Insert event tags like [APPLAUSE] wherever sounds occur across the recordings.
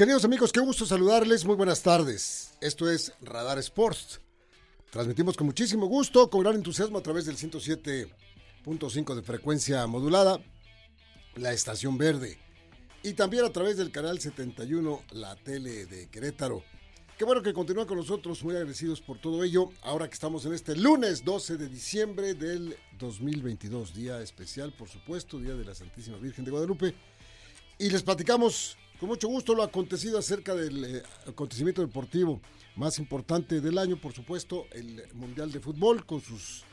Queridos amigos, qué gusto saludarles. Muy buenas tardes. Esto es Radar Sports. Transmitimos con muchísimo gusto, con gran entusiasmo a través del 107.5 de frecuencia modulada, la estación verde. Y también a través del canal 71, la tele de Querétaro. Qué bueno que continúan con nosotros, muy agradecidos por todo ello. Ahora que estamos en este lunes 12 de diciembre del 2022, día especial, por supuesto, Día de la Santísima Virgen de Guadalupe. Y les platicamos con mucho gusto lo acontecido acerca del eh, acontecimiento deportivo más importante del año, por supuesto, el Mundial de Fútbol, con sus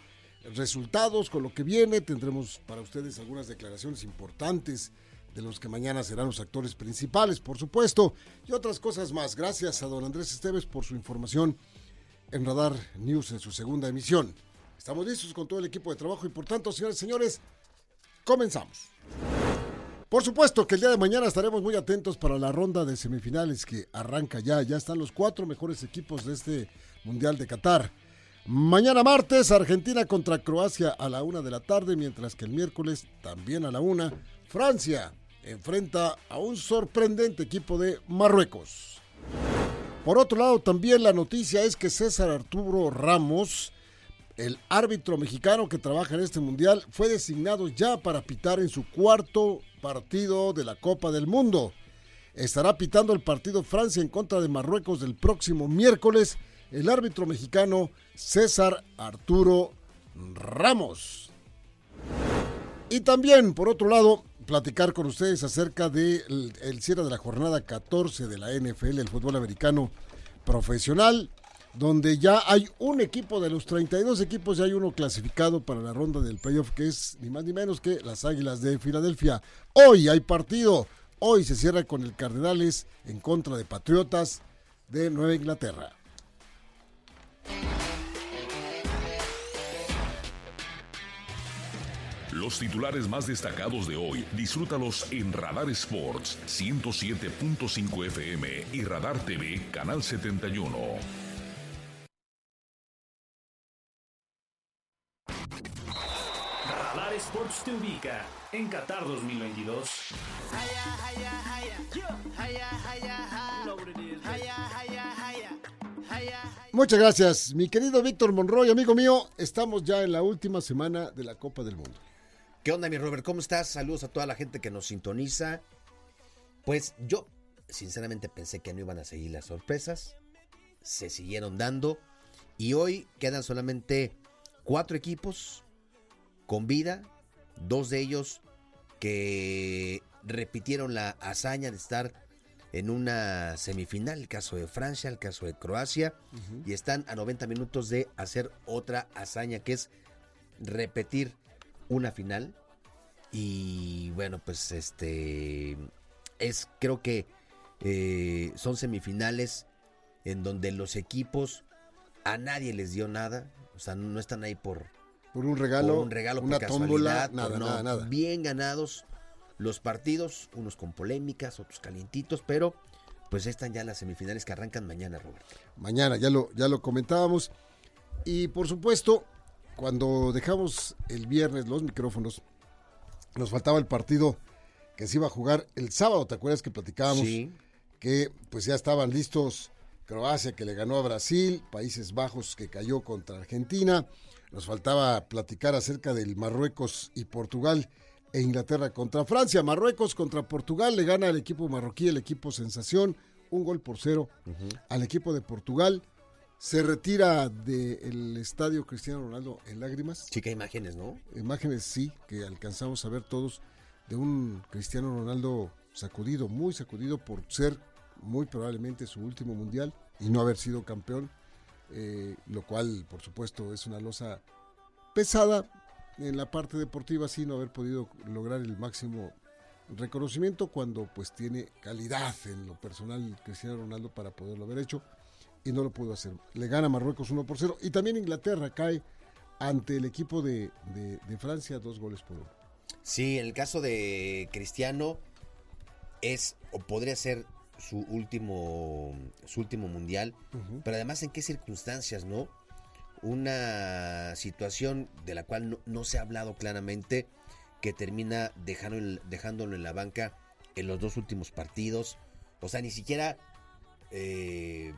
resultados, con lo que viene. Tendremos para ustedes algunas declaraciones importantes de los que mañana serán los actores principales, por supuesto, y otras cosas más. Gracias a don Andrés Esteves por su información en Radar News en su segunda emisión. Estamos listos con todo el equipo de trabajo y por tanto, señores y señores, comenzamos. Por supuesto que el día de mañana estaremos muy atentos para la ronda de semifinales que arranca ya. Ya están los cuatro mejores equipos de este Mundial de Qatar. Mañana martes, Argentina contra Croacia a la una de la tarde, mientras que el miércoles, también a la una, Francia enfrenta a un sorprendente equipo de Marruecos. Por otro lado, también la noticia es que César Arturo Ramos, el árbitro mexicano que trabaja en este mundial, fue designado ya para pitar en su cuarto partido de la Copa del Mundo. Estará pitando el partido Francia en contra de Marruecos del próximo miércoles el árbitro mexicano César Arturo Ramos. Y también, por otro lado, platicar con ustedes acerca del el cierre de la jornada 14 de la NFL, el fútbol americano profesional, donde ya hay un equipo de los 32 equipos, ya hay uno clasificado para la ronda del playoff, que es ni más ni menos que las Águilas de Filadelfia. Hoy hay partido, hoy se cierra con el Cardenales en contra de Patriotas de Nueva Inglaterra. Los titulares más destacados de hoy, disfrútalos en Radar Sports 107.5 FM y Radar TV Canal 71. Sports te ubica en Qatar 2022. Muchas gracias, mi querido Víctor Monroy, amigo mío. Estamos ya en la última semana de la Copa del Mundo. ¿Qué onda, mi Robert? ¿Cómo estás? Saludos a toda la gente que nos sintoniza. Pues yo, sinceramente, pensé que no iban a seguir las sorpresas. Se siguieron dando. Y hoy quedan solamente cuatro equipos con vida. Dos de ellos que repitieron la hazaña de estar en una semifinal, el caso de Francia, el caso de Croacia, y están a 90 minutos de hacer otra hazaña que es repetir una final. Y bueno, pues este es, creo que eh, son semifinales en donde los equipos a nadie les dio nada, o sea, no están ahí por, Por un regalo, por un regalo, por una tómbola, nada, por no. nada, nada. Bien ganados los partidos, unos con polémicas, otros calientitos, pero pues están ya las semifinales que arrancan mañana, Roberto. Mañana, ya lo, ya lo comentábamos. Y por supuesto, cuando dejamos el viernes los micrófonos, nos faltaba el partido que se iba a jugar el sábado, ¿te acuerdas que platicábamos? Sí. Que pues ya estaban listos Croacia que le ganó a Brasil, Países Bajos que cayó contra Argentina, nos faltaba platicar acerca del Marruecos y Portugal e Inglaterra contra Francia. Marruecos contra Portugal le gana al equipo marroquí, el equipo sensación, un gol por cero al equipo de Portugal. Se retira del estadio Cristiano Ronaldo en lágrimas. Chica imágenes, ¿no? Imágenes, sí, que alcanzamos a ver todos de un Cristiano Ronaldo sacudido, muy sacudido por ser muy probablemente su último mundial y no haber sido campeón, eh, lo cual por supuesto es una losa pesada en la parte deportiva, sí, no haber podido lograr el máximo reconocimiento cuando pues tiene calidad en lo personal Cristiano Ronaldo para poderlo haber hecho y no lo pudo hacer. Le gana Marruecos 1 por 0 y también Inglaterra cae ante el equipo de, de, de Francia dos goles por uno. Sí, en el caso de Cristiano es o podría ser su último su último mundial, pero además en qué circunstancias, ¿no? Una situación de la cual no, no se ha hablado claramente que termina dejando, dejándolo en la banca en los dos últimos partidos. O sea, ni siquiera eh,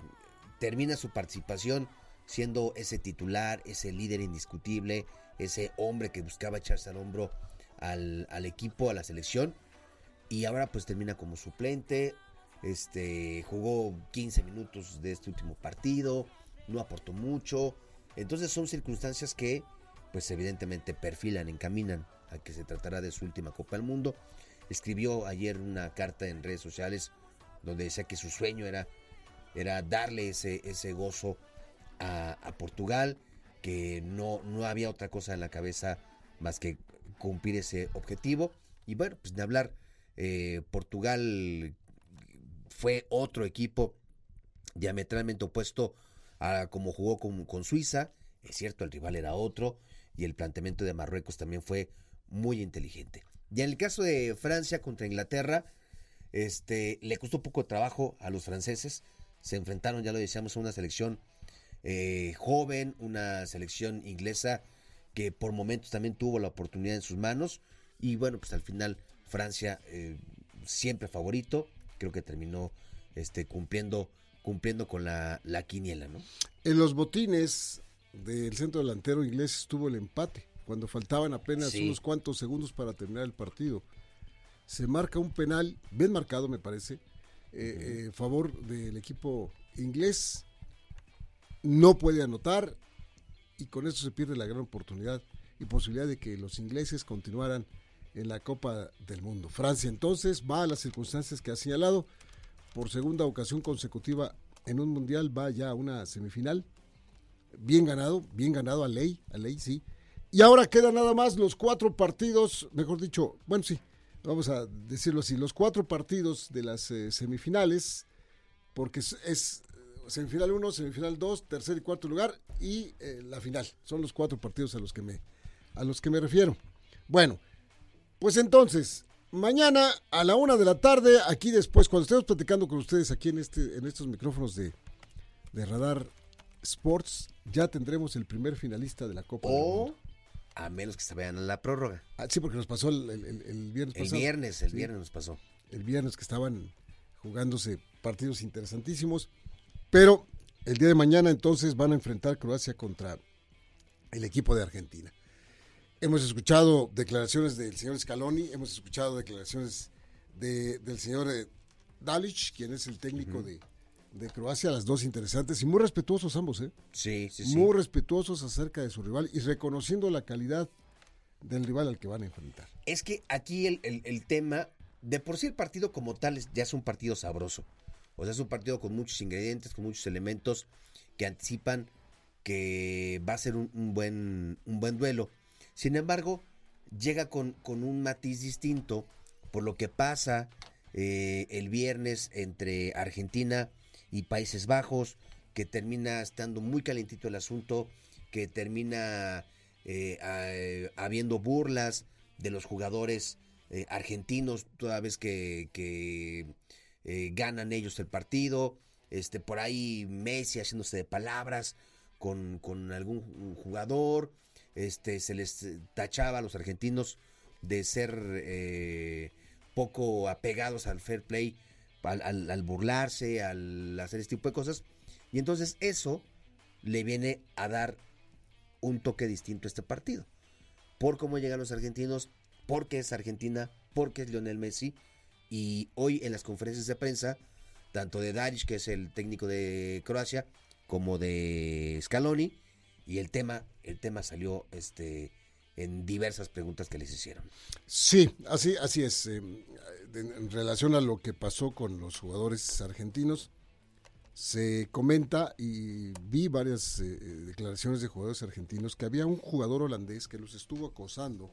termina su participación siendo ese titular, ese líder indiscutible, ese hombre que buscaba echarse al hombro al, al equipo, a la selección. Y ahora pues termina como suplente. Este jugó 15 minutos de este último partido, no aportó mucho. Entonces son circunstancias que pues evidentemente perfilan, encaminan a que se tratará de su última Copa del Mundo. Escribió ayer una carta en redes sociales donde decía que su sueño era, era darle ese, ese gozo a, Portugal, que no, no había otra cosa en la cabeza más que cumplir ese objetivo. Y bueno, pues de hablar, eh, Portugal fue otro equipo diametralmente opuesto a como jugó con, con Suiza. Es cierto, el rival era otro y el planteamiento de Marruecos también fue muy inteligente. Y en el caso de Francia contra Inglaterra, este, le costó poco trabajo a los franceses. Se enfrentaron, ya lo decíamos, a una selección eh, joven, una selección inglesa que por momentos también tuvo la oportunidad en sus manos. Y bueno, pues al final Francia eh, siempre favorito, creo que terminó este, cumpliendo, cumpliendo con la, la quiniela, ¿no? En los botines del centro delantero inglés estuvo el empate, cuando faltaban apenas Sí. unos cuantos segundos para terminar el partido. Se marca un penal, bien marcado me parece, eh, eh, favor del equipo inglés. No puede anotar y con eso se pierde la gran oportunidad y posibilidad de que los ingleses continuaran en la Copa del Mundo. Francia entonces va a las circunstancias que ha señalado. Por segunda ocasión consecutiva en un mundial va ya a una semifinal. Bien ganado, bien ganado a ley, a ley sí. Y ahora quedan nada más los cuatro partidos, mejor dicho, bueno sí, vamos a decirlo así, los cuatro partidos de las eh, semifinales, porque es, eh, semifinal 1, semifinal 2, tercer y cuarto lugar y eh, la final. Son los cuatro partidos a los que me, a los que me refiero. Bueno, pues entonces, mañana a la una de la tarde, aquí después, cuando estemos platicando con ustedes aquí en, este, en estos micrófonos de, de Radar Sports, ya tendremos el primer finalista de la Copa del O Mundo. a menos que se vayan a la prórroga. Ah, sí, porque nos pasó el, el- el- el viernes El pasado. viernes, el Sí, viernes nos pasó. El viernes que estaban jugándose partidos interesantísimos. Pero el día de mañana entonces van a enfrentar Croacia contra el equipo de Argentina. Hemos escuchado declaraciones del señor Scaloni, hemos escuchado declaraciones de- del señor eh, Dalic, quien es el técnico de, de Croacia, las dos interesantes y muy respetuosos ambos, ¿eh? Sí, sí, sí. muy respetuosos acerca de su rival y reconociendo la calidad del rival al que van a enfrentar. Es que aquí el, el- el tema, de por sí el partido como tal es- ya es un partido sabroso. O sea, es un partido con muchos ingredientes, con muchos elementos que anticipan que va a ser un, un buen, un buen duelo. Sin embargo, llega con, con un matiz distinto por lo que pasa eh, el viernes entre Argentina y Países Bajos, que termina estando muy calentito el asunto, que termina eh, a- habiendo burlas de los jugadores eh, argentinos toda vez que, que, eh, ganan ellos el partido. Este, por ahí Messi haciéndose de palabras con, con algún jugador. Este, se les tachaba a los argentinos de ser eh, poco apegados al fair play, al, al- al burlarse, al hacer este tipo de cosas. Y entonces eso le viene a dar un toque distinto a este partido. Por cómo llegan los argentinos, porque es Argentina, porque es Lionel Messi. Y hoy en las conferencias de prensa, tanto de Daric, que es el técnico de Croacia, como de Scaloni, y el tema, el tema salió este, en diversas preguntas que les hicieron. Sí, así, así es. eh, de- en relación a lo que pasó con los jugadores argentinos, se comenta y vi varias eh, declaraciones de jugadores argentinos que había un jugador holandés que los estuvo acosando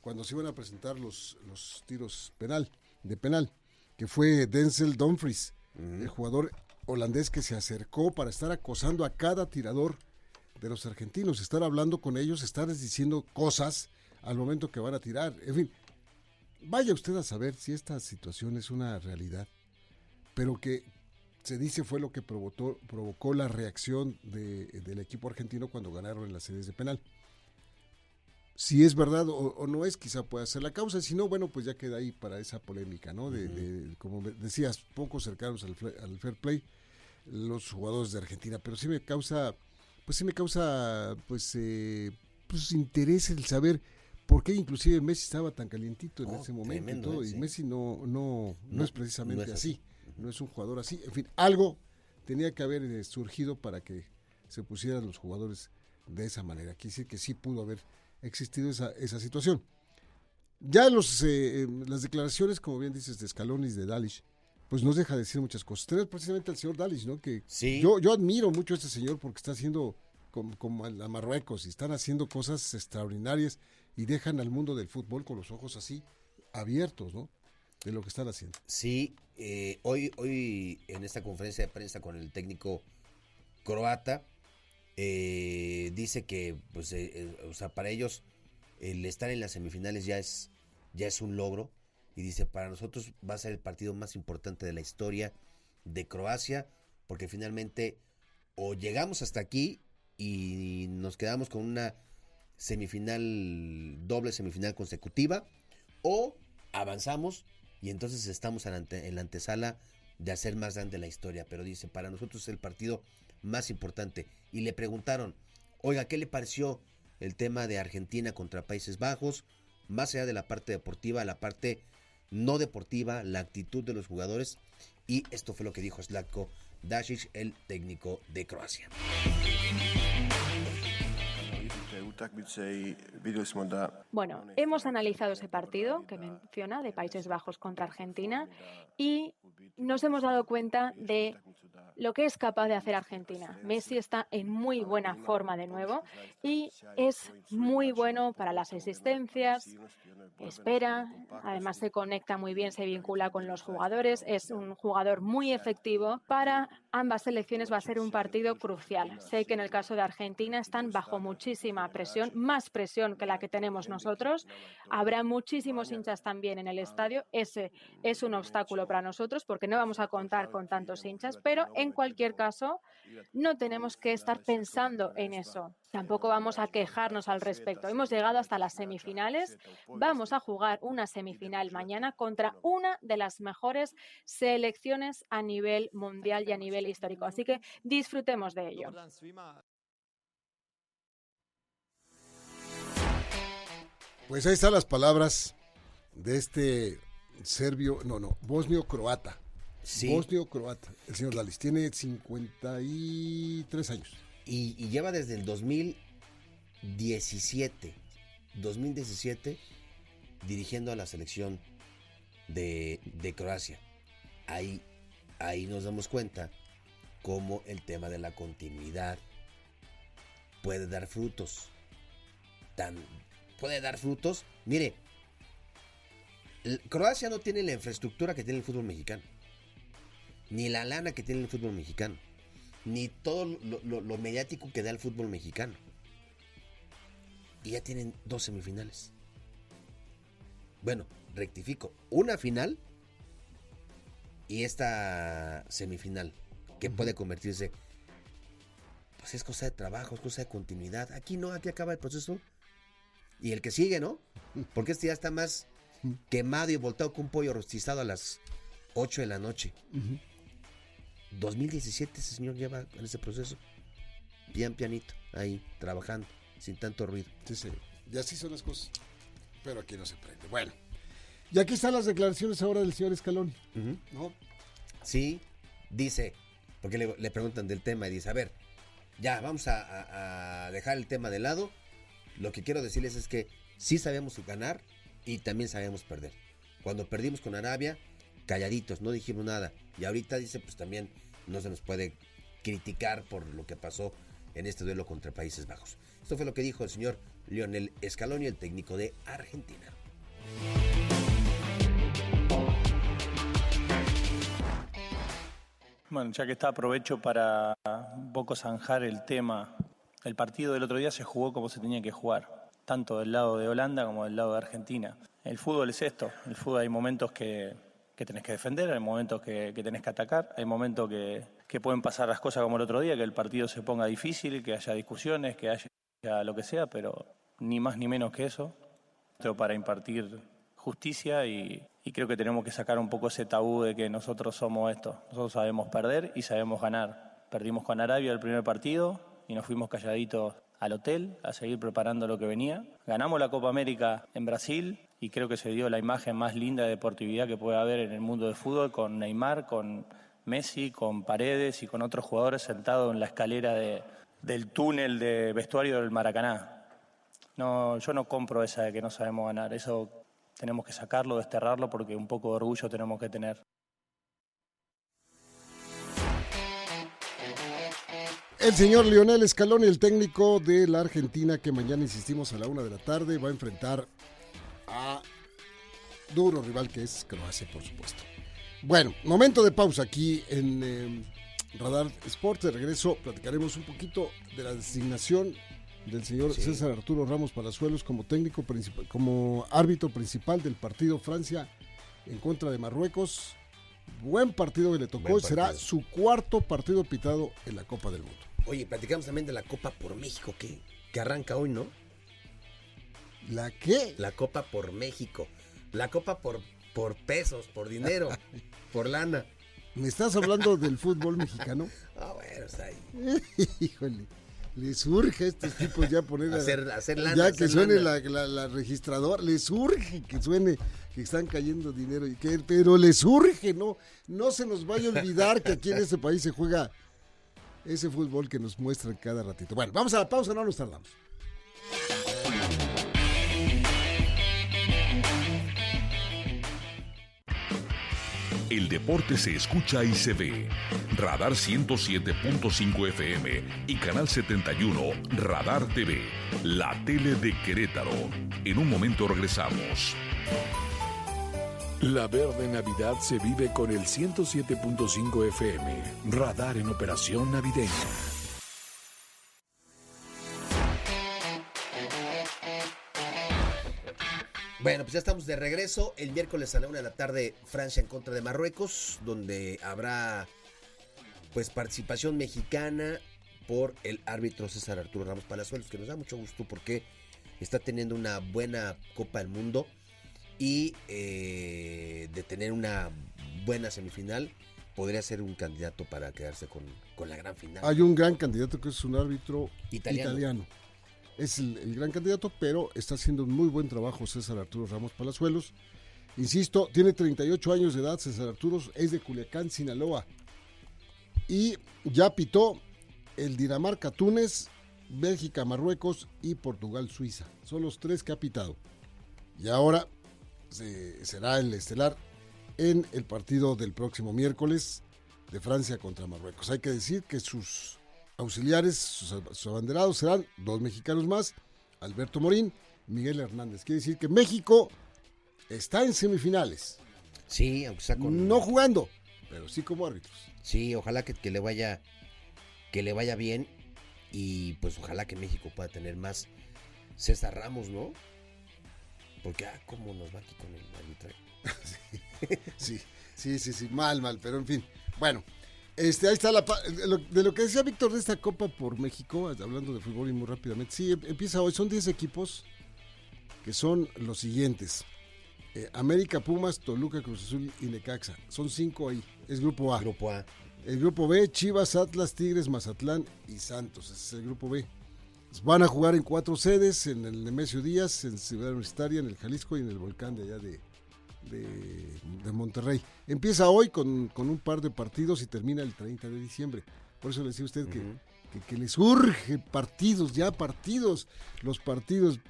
cuando se iban a presentar los, los tiros penal, de penal, que fue Denzel Dumfries, el jugador holandés que se acercó para estar acosando a cada tirador de los argentinos, estar hablando con ellos, estarles diciendo cosas al momento que van a tirar. En fin, vaya usted a saber si esta situación es una realidad, pero que se dice fue lo que provocó, provocó la reacción de, del equipo argentino cuando ganaron en las series de penal. Si es verdad o, o, no es, quizá pueda ser la causa. Si no, bueno, pues ya queda ahí para esa polémica, ¿no? De, uh -huh. de como decías, poco cercanos al, al, fair play los jugadores de Argentina. Pero sí me causa, pues sí me causa, pues, eh, pues interés el saber por qué inclusive Messi estaba tan calientito en oh, ese momento tremendo, y todo. Sí. Y Messi no, no, no, no, es precisamente no es así. así. No es un jugador así. En fin, algo tenía que haber eh, surgido para que se pusieran los jugadores de esa manera. Quiere decir que sí pudo haber existido esa, esa situación. Ya los, eh, las declaraciones, como bien dices, de Scaloni y de Dalish, pues nos deja decir muchas cosas. Tenemos precisamente al señor Dalish, ¿no? Que sí. yo, yo admiro mucho a este señor porque está haciendo como, como a Marruecos y están haciendo cosas extraordinarias y dejan al mundo del fútbol con los ojos así abiertos, ¿no? De lo que están haciendo. Sí, eh, hoy, hoy en esta conferencia de prensa con el técnico croata, eh, dice que pues eh, eh, o sea para ellos el estar en las semifinales ya es ya es un logro y dice para nosotros va a ser el partido más importante de la historia de Croacia porque finalmente o llegamos hasta aquí y nos quedamos con una semifinal doble semifinal consecutiva o avanzamos y entonces estamos en la, antesala de hacer más grande la historia pero dice para nosotros es el partido más importante. Y le preguntaron, oiga, ¿qué le pareció el tema de Argentina contra Países Bajos? Más allá de la parte deportiva, la parte no deportiva, la actitud de los jugadores. Y esto fue lo que dijo Slatko Dasic, el técnico de Croacia. Bueno, hemos analizado ese partido que menciona de Países Bajos contra Argentina y nos hemos dado cuenta de lo que es capaz de hacer Argentina. Messi está en muy buena forma de nuevo y es muy bueno para las existencias, espera, además se conecta muy bien, se vincula con los jugadores, es un jugador muy efectivo. Para ambas selecciones va a ser un partido crucial. Sé que en el caso de Argentina están bajo muchísima presión, más presión que la que tenemos nosotros. Habrá muchísimos hinchas también en el estadio. Ese es un obstáculo para nosotros porque no vamos a contar con tantos hinchas, pero en cualquier caso no tenemos que estar pensando en eso. Tampoco vamos a quejarnos al respecto. Hemos llegado hasta las semifinales. Vamos a jugar una semifinal mañana contra una de las mejores selecciones a nivel mundial y a nivel histórico. Así que disfrutemos de ello. Pues ahí están las palabras de este serbio, no, no, bosnio-croata. Sí. Bosnio-croata, el señor Dalis. Tiene 53 años. Y, y, lleva desde el 2017, 2017, dirigiendo a la selección de, de Croacia. Ahí, ahí nos damos cuenta cómo el tema de la continuidad puede dar frutos. Tan, puede dar frutos. Mire, Croacia no tiene la infraestructura que tiene el fútbol mexicano. Ni la lana que tiene el fútbol mexicano. Ni todo lo, lo, lo mediático que da el fútbol mexicano. Y ya tienen dos semifinales. Bueno, rectifico. Una final y esta semifinal. Que puede convertirse. Pues es cosa de trabajo, es cosa de continuidad. Aquí no, aquí acaba el proceso. Y el que sigue, ¿no? Porque este ya está más quemado y volteado con un pollo rostizado a las 8 de la noche. Uh -huh. 2017 ese señor lleva en ese proceso. Bien pianito, ahí, trabajando, sin tanto ruido. Sí, sí. Y así son las cosas. Pero aquí no se prende. Bueno. Y aquí están las declaraciones ahora del señor Escalón. Uh -huh. ¿No? Sí, dice, porque le, le, preguntan del tema y dice, a ver, ya, vamos a, a, a dejar el tema de lado. Lo que quiero decirles es que sí sabemos ganar, y también sabemos perder. Cuando perdimos con Arabia, calladitos, no dijimos nada. Y ahorita dice, pues también no se nos puede criticar por lo que pasó en este duelo contra Países Bajos. Esto fue lo que dijo el señor Lionel Scaloni, el técnico de Argentina. Bueno, ya que está, aprovecho para un poco zanjar el tema. El partido del otro día se jugó como se tenía que jugar, tanto del lado de Holanda como del lado de Argentina. El fútbol es esto, el fútbol hay momentos que, que tenés que defender, hay momentos que, que tenés que atacar, hay momentos que, que pueden pasar las cosas como el otro día, que el partido se ponga difícil, que haya discusiones, que haya lo que sea, pero ni más ni menos que eso, pero para impartir justicia y, y creo que tenemos que sacar un poco ese tabú de que nosotros somos esto. Nosotros sabemos perder y sabemos ganar. Perdimos con Arabia el primer partido y nos fuimos calladitos al hotel a seguir preparando lo que venía. Ganamos la Copa América en Brasil y creo que se dio la imagen más linda de deportividad que puede haber en el mundo del fútbol con Neymar, con Messi, con Paredes y con otros jugadores sentados en la escalera de, del túnel de vestuario del Maracaná. No, yo no compro esa de que no sabemos ganar. Eso tenemos que sacarlo, desterrarlo, porque un poco de orgullo tenemos que tener. El señor Lionel Scaloni, el técnico de la Argentina, que mañana insistimos a la una de la tarde, va a enfrentar a duro rival que es Croacia, por supuesto. Bueno, momento de pausa aquí en eh, Radar Sport. De regreso platicaremos un poquito de la designación del señor Sí. César Arturo Ramos Palazuelos como técnico principal, como árbitro principal del partido Francia en contra de Marruecos. Buen partido que le tocó y será su cuarto partido pitado en la Copa del Mundo. Oye, platicamos también de la Copa por México, que, que arranca hoy, ¿no? ¿La qué? La Copa por México. La Copa por, por pesos, por dinero, [LAUGHS] por lana. ¿Me estás hablando del fútbol mexicano? [LAUGHS] Ah, bueno, está ahí. [LAUGHS] Híjole, les urge a estos tipos ya poner a- Hacer, hacer lana. ya hacer que suene lana. la, la, la registradora, les urge que suene que están cayendo dinero y que pero les urge, no no se nos vaya a olvidar que aquí en este país se juega ese fútbol que nos muestran cada ratito. Bueno, vamos a la pausa, no nos tardamos. El deporte se escucha y se ve. Radar 107.5 FM y Canal 71 Radar TV, la tele de Querétaro. En un momento regresamos. La verde Navidad se vive con el 107.5 FM. Radar en operación navideña. Bueno, pues ya estamos de regreso. El miércoles a la una de la tarde, Francia en contra de Marruecos, donde habrá pues participación mexicana por el árbitro César Arturo Ramos Palazuelos, que nos da mucho gusto porque está teniendo una buena Copa del Mundo y eh, de tener una buena semifinal podría ser un candidato para quedarse con, con la gran final. Hay un gran candidato que es un árbitro Italiano. italiano. Es el, el gran candidato, pero está haciendo un muy buen trabajo César Arturo Ramos Palazuelos. Insisto, tiene 38 años de edad, César Arturo es de Culiacán, Sinaloa. Y ya pitó el Dinamarca-Túnez, Bélgica-Marruecos y Portugal-Suiza. Son los tres que ha pitado. Y ahora se- será el estelar en el partido del próximo miércoles de Francia contra Marruecos. Hay que decir que sus auxiliares, sus, sus abanderados serán dos mexicanos más, Alberto Morín, Miguel Hernández. Quiere decir que México está en semifinales, Sí, aunque sea con... no jugando, pero sí como árbitros. Sí, ojalá que, que le vaya que le vaya bien y pues ojalá que México pueda tener más César Ramos, ¿no? Porque ah, cómo nos va aquí con el arbitraje. [LAUGHS] Sí, sí, sí, sí, mal, mal, pero en fin. Bueno, este, ahí está la de lo, que decía Víctor de esta Copa por México, hablando de fútbol y muy rápidamente. Sí, em- empieza hoy, son 10 equipos que son los siguientes. Eh, América, Pumas, Toluca, Cruz Azul y Necaxa. Son cinco ahí. Es grupo A. Grupo A. El grupo B, Chivas, Atlas, Tigres, Mazatlán y Santos. Ese es el grupo B. Van a jugar en cuatro sedes, en el Nemesio Díaz, en Ciudad Universitaria, en el Jalisco y en el Volcán de allá de, de, de Monterrey. Empieza hoy con, con un par de partidos y termina el 30 de diciembre. Por eso le decía a usted que, que, que les urge partidos, ya partidos, los partidos.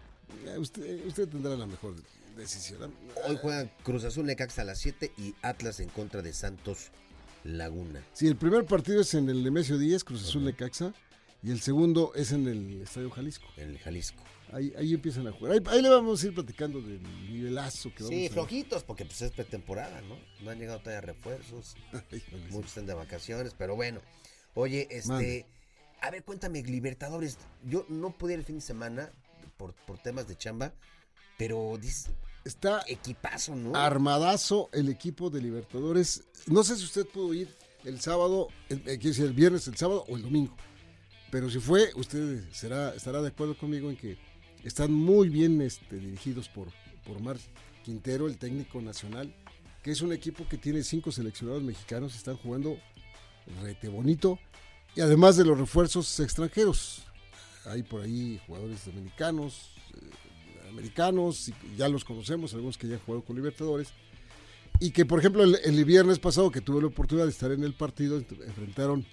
Eh, Usted, usted tendrá la mejor decisión. Hoy juega Cruz Azul Necaxa a las 7 y Atlas en contra de Santos Laguna. Sí, el primer partido es en el Nemesio Díaz, Cruz Azul Necaxa, y el segundo es en el Estadio Jalisco. En el Jalisco. Ahí, ahí empiezan a jugar. Ahí, ahí le vamos a ir platicando del nivelazo que vamos Sí, a flojitos, porque pues es pretemporada, ¿no? No han llegado todavía refuerzos. [LAUGHS] Muchos están de vacaciones, pero bueno. Oye, este. A ver, cuéntame, Libertadores. Yo no pude ir el fin de semana por, por temas de chamba, pero dices, Está equipazo, ¿no? armadazo el equipo de Libertadores. No sé si usted pudo ir el sábado, el, eh, el viernes, el sábado o el domingo. Pero si fue, usted será, estará de acuerdo conmigo en que están muy bien este, dirigidos por, por Omar Quintero, el técnico nacional, que es un equipo que tiene cinco seleccionados mexicanos, están jugando rete bonito, y además de los refuerzos extranjeros. Hay por ahí jugadores dominicanos, eh, americanos, ya los conocemos, algunos que ya han jugado con Libertadores. Y que, por ejemplo, el, el viernes pasado que tuve la oportunidad de estar en el partido, ent- enfrentaron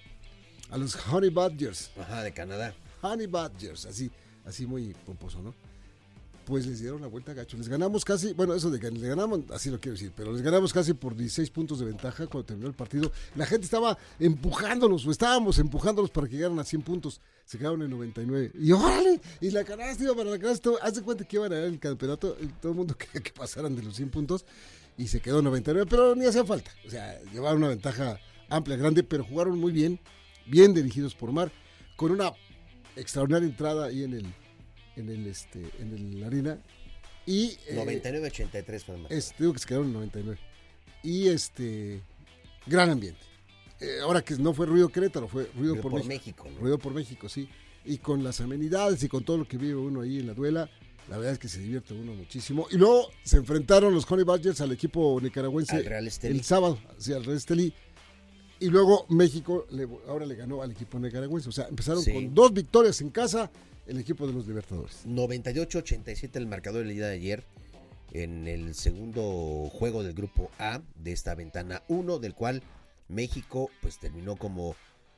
a los Honey Badgers. Ajá, de Canadá. Honey Badgers, así, así muy pomposo, ¿no? Pues les dieron la vuelta a gacho. Les ganamos casi, bueno, eso de que les ganamos, así lo quiero decir, pero les ganamos casi por 16 puntos de ventaja cuando terminó el partido. La gente estaba empujándolos, o estábamos empujándolos para que llegaran a 100 puntos. Se quedaron en 99. Y órale, y la canasta iba para la canasta. Haz de cuenta que iban a ganar el campeonato. y Todo el mundo [LAUGHS] quería que pasaran de los 100 puntos. Y se quedó en 99, pero ni hacía falta. O sea, llevaron una ventaja amplia, grande, pero jugaron muy bien, bien dirigidos por Mar, con una extraordinaria entrada ahí en el en el este en el arena. Y eh, 99-83 fue el marcador. es- digo que se quedaron en 99 y este gran ambiente. Eh, ahora que no fue ruido Querétaro fue ruido, Ruido por, por México, México, ¿no? ruido por México sí. Y con las amenidades y con todo lo que vive uno ahí en la duela la verdad es que se divierte uno muchísimo. Y luego se enfrentaron los Honey Badgers al equipo nicaragüense Al Real el sábado sí, al Real Estelí y luego México le- ahora le ganó al equipo nicaragüense o sea empezaron Sí. con dos victorias en casa el equipo de los Libertadores 98-87 el marcador del día de ayer en el segundo juego del grupo A de esta ventana 1 del cual México pues terminó como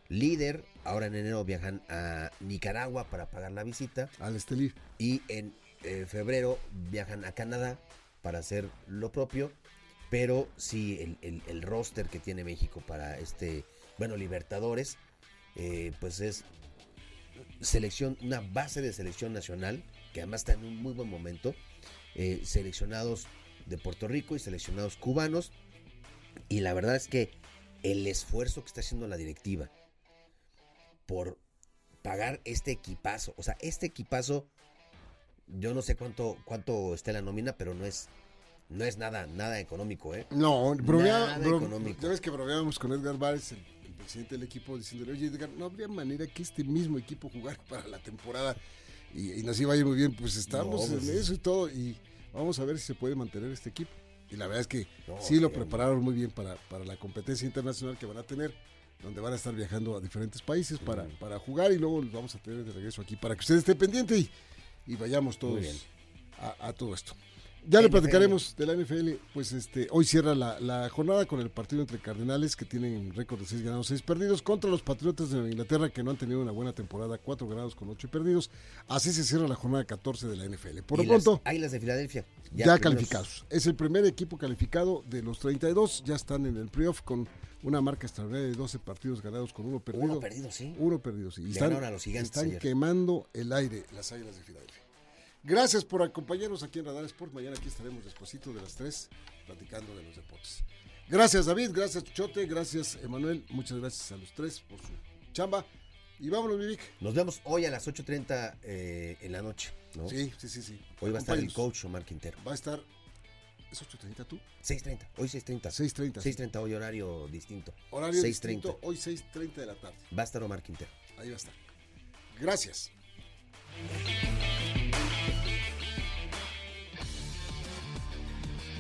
líder. Ahora en enero viajan a Nicaragua para pagar la visita al Estelí y en eh, febrero viajan a Canadá para hacer lo propio. Pero sí, el, el- roster que tiene México para este, bueno, Libertadores, eh, pues es selección, una base de selección nacional, que además está en un muy buen momento, eh, seleccionados de Puerto Rico y seleccionados cubanos. Y la verdad es que el esfuerzo que está haciendo la directiva por pagar este equipazo, o sea, este equipazo, yo no sé cuánto, cuánto esté la nómina, pero no es, no es nada, nada económico, ¿eh? No, bromea, Nada económico. ya ves que bromeábamos con Edgar Valls, el, el presidente del equipo, diciéndole, oye Edgar, no habría manera que este mismo equipo jugara [LAUGHS] para la temporada y, y nos iba a ir muy bien. Pues estamos No, pues, en eso y todo y vamos a ver si se puede mantener este equipo. Y la verdad es que No, sí lo prepararon muy bien para, para la competencia internacional que van a tener, donde van a estar viajando a diferentes países para, para jugar y luego los vamos a tener de regreso aquí para que usted esté pendiente y, y vayamos todos a todo esto. Ya le platicaremos de la NFL, pues este, hoy cierra la, la jornada con el partido entre Cardenales que tienen récord de 6 ganados, 6 perdidos contra los Patriotas de Inglaterra que no han tenido una buena temporada, 4 ganados con 8 perdidos. Así se cierra la jornada 14 de la NFL. Por lo pronto, Águilas de Filadelfia. ya, calificados. Es el primer equipo calificado de los 32, ya están en el playoff con una marca extraordinaria de 12 partidos ganados con uno perdido. Uno perdido, sí. Uno perdido, sí. Y están, a los Gigantes están ayer. quemando el aire las Águilas de Filadelfia. Gracias por acompañarnos aquí en Radar Sport. Mañana aquí estaremos despuesito de las 3 platicando de los deportes. Gracias David, gracias Chote, gracias Emanuel, muchas gracias a los tres por su chamba. Y vámonos, Vivic. Nos vemos hoy a las 8.30 eh, en la noche, ¿no? Sí, sí, sí, sí. Hoy va a estar el coach Omar Quintero. Va a estar. ¿Es 8.30 tú? 6.30, hoy 6.30. 6.30. sí. 6.30 hoy horario distinto. Horario 6:30. distinto, hoy 6.30 de la tarde. Va a estar Omar Quintero. Ahí va a estar. Gracias.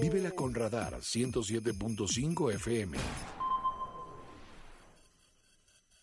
Vívela con Radar 107.5 FM.